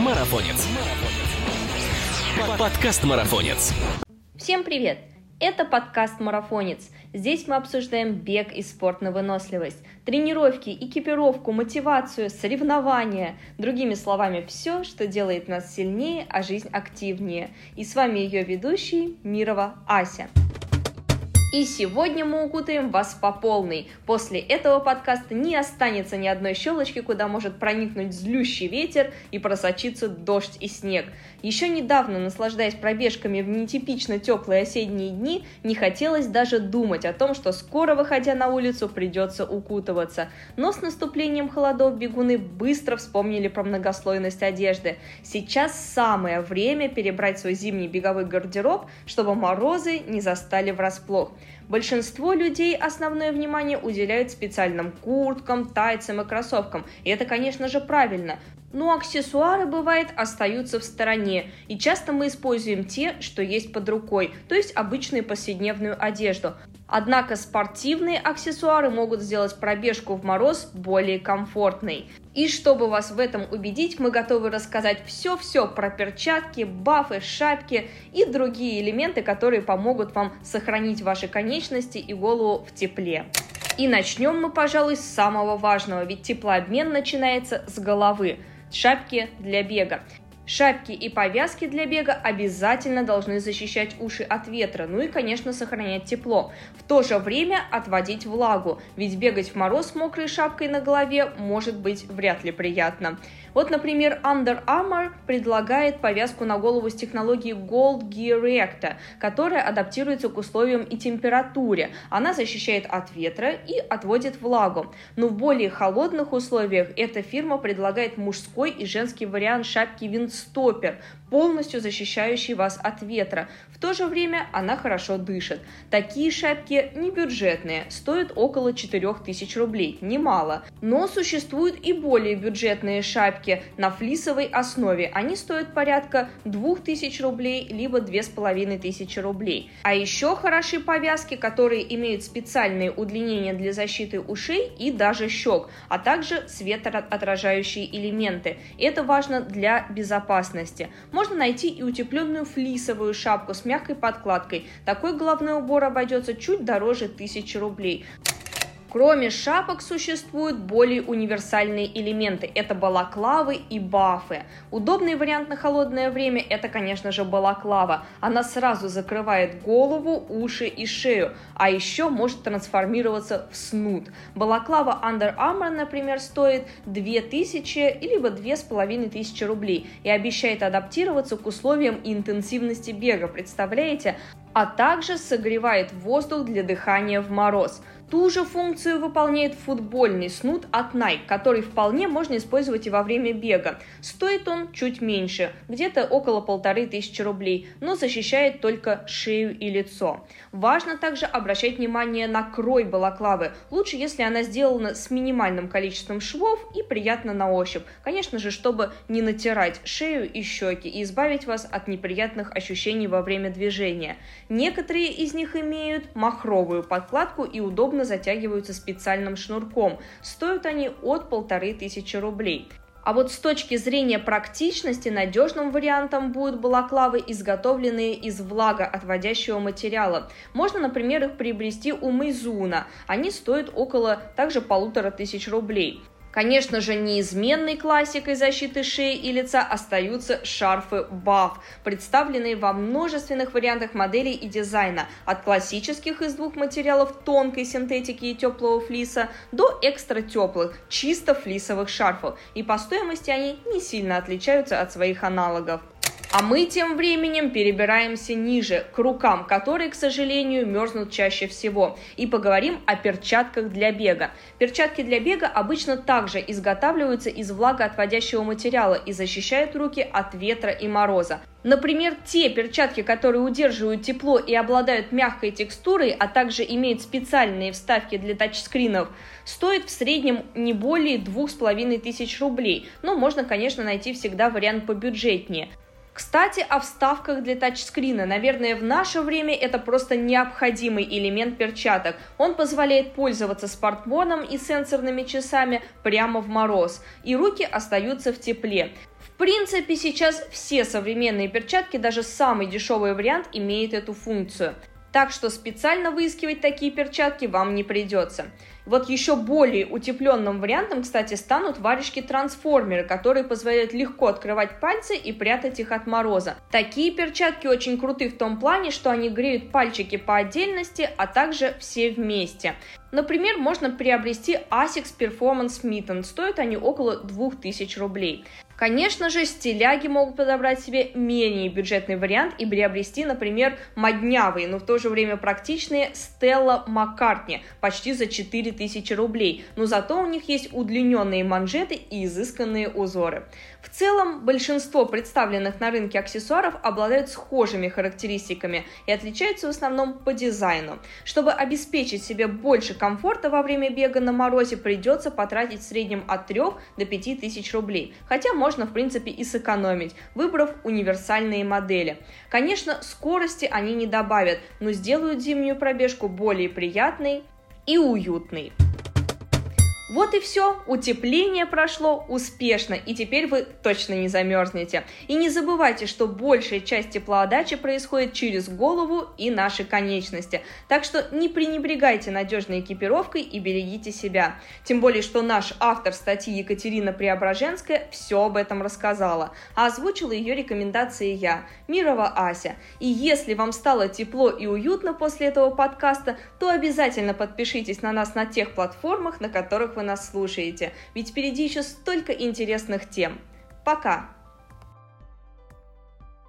Марафонец. Подкаст Марафонец. Всем привет! Это подкаст «Марафонец». Здесь мы обсуждаем бег и спорт на выносливость, тренировки, экипировку, мотивацию, соревнования. Другими словами, все, что делает нас сильнее, а жизнь активнее. И с вами ее ведущий Мирова Ася. И сегодня мы укутаем вас по полной. После этого подкаста не останется ни одной щелочки, куда может проникнуть злющий ветер и просочиться дождь и снег. Еще недавно, наслаждаясь пробежками в нетипично теплые осенние дни, не хотелось даже думать о том, что скоро, выходя на улицу, придется укутываться. Но с наступлением холодов бегуны быстро вспомнили про многослойность одежды. Сейчас самое время перебрать свой зимний беговой гардероб, чтобы морозы не застали врасплох. Большинство людей основное внимание уделяют специальным курткам, тайцам и кроссовкам. И это, конечно же, правильно. Но аксессуары, бывает, остаются в стороне, и часто мы используем те, что есть под рукой, то есть обычную повседневную одежду. Однако спортивные аксессуары могут сделать пробежку в мороз более комфортной. И чтобы вас в этом убедить, мы готовы рассказать все-все про перчатки, бафы, шапки и другие элементы, которые помогут вам сохранить ваши конечности и голову в тепле. И начнем мы, пожалуй, с самого важного, ведь теплообмен начинается с головы шапки для бега. Шапки и повязки для бега обязательно должны защищать уши от ветра, ну и, конечно, сохранять тепло. В то же время отводить влагу, ведь бегать в мороз с мокрой шапкой на голове может быть вряд ли приятно. Вот, например, Under Armour предлагает повязку на голову с технологией Gold Gear Recta, которая адаптируется к условиям и температуре. Она защищает от ветра и отводит влагу. Но в более холодных условиях эта фирма предлагает мужской и женский вариант шапки Windstopper, полностью защищающий вас от ветра. В то же время она хорошо дышит. Такие шапки не бюджетные, стоят около 4000 рублей, немало. Но существуют и более бюджетные шапки на флисовой основе. Они стоят порядка 2000 рублей, либо 2500 рублей. А еще хороши повязки, которые имеют специальные удлинения для защиты ушей и даже щек, а также светоотражающие элементы. Это важно для безопасности можно найти и утепленную флисовую шапку с мягкой подкладкой. Такой головной убор обойдется чуть дороже 1000 рублей. Кроме шапок существуют более универсальные элементы. Это балаклавы и бафы. Удобный вариант на холодное время – это, конечно же, балаклава. Она сразу закрывает голову, уши и шею, а еще может трансформироваться в снуд. Балаклава Under Armour, например, стоит 2000 либо 2500 рублей и обещает адаптироваться к условиям интенсивности бега. Представляете? а также согревает воздух для дыхания в мороз. Ту же функцию выполняет футбольный снуд от Nike, который вполне можно использовать и во время бега. Стоит он чуть меньше, где-то около полторы тысячи рублей, но защищает только шею и лицо. Важно также обращать внимание на крой балаклавы. Лучше, если она сделана с минимальным количеством швов и приятно на ощупь. Конечно же, чтобы не натирать шею и щеки и избавить вас от неприятных ощущений во время движения. Некоторые из них имеют махровую подкладку и удобно затягиваются специальным шнурком. Стоят они от полторы тысячи рублей. А вот с точки зрения практичности надежным вариантом будут балаклавы, изготовленные из влагоотводящего материала. Можно, например, их приобрести у Мейзуна. Они стоят около также полутора тысяч рублей. Конечно же, неизменной классикой защиты шеи и лица остаются шарфы BAF, представленные во множественных вариантах моделей и дизайна, от классических из двух материалов тонкой синтетики и теплого флиса до экстра теплых, чисто флисовых шарфов, и по стоимости они не сильно отличаются от своих аналогов. А мы тем временем перебираемся ниже, к рукам, которые, к сожалению, мерзнут чаще всего. И поговорим о перчатках для бега. Перчатки для бега обычно также изготавливаются из влагоотводящего материала и защищают руки от ветра и мороза. Например, те перчатки, которые удерживают тепло и обладают мягкой текстурой, а также имеют специальные вставки для тачскринов, стоят в среднем не более 2500 рублей. Но можно, конечно, найти всегда вариант побюджетнее. Кстати, о вставках для тачскрина. Наверное, в наше время это просто необходимый элемент перчаток. Он позволяет пользоваться смартфоном и сенсорными часами прямо в мороз, и руки остаются в тепле. В принципе, сейчас все современные перчатки, даже самый дешевый вариант, имеют эту функцию. Так что специально выискивать такие перчатки вам не придется. Вот еще более утепленным вариантом, кстати, станут варежки-трансформеры, которые позволяют легко открывать пальцы и прятать их от мороза. Такие перчатки очень круты в том плане, что они греют пальчики по отдельности, а также все вместе. Например, можно приобрести Asics Performance Mitten, стоят они около 2000 рублей. Конечно же, стиляги могут подобрать себе менее бюджетный вариант и приобрести, например, моднявые, но в то же время практичные Stella McCartney почти за 4000 рублей, но зато у них есть удлиненные манжеты и изысканные узоры. В целом, большинство представленных на рынке аксессуаров обладают схожими характеристиками и отличаются в основном по дизайну. Чтобы обеспечить себе больше комфорта во время бега на морозе, придется потратить в среднем от 3 до 5 тысяч рублей, хотя можно, в принципе, и сэкономить, выбрав универсальные модели. Конечно, скорости они не добавят, но сделают зимнюю пробежку более приятной и уютной. Вот и все, утепление прошло успешно, и теперь вы точно не замерзнете. И не забывайте, что большая часть теплоотдачи происходит через голову и наши конечности. Так что не пренебрегайте надежной экипировкой и берегите себя. Тем более, что наш автор статьи Екатерина Преображенская все об этом рассказала, а озвучила ее рекомендации я, Мирова Ася. И если вам стало тепло и уютно после этого подкаста, то обязательно подпишитесь на нас на тех платформах, на которых вы вы нас слушаете, ведь впереди еще столько интересных тем. Пока!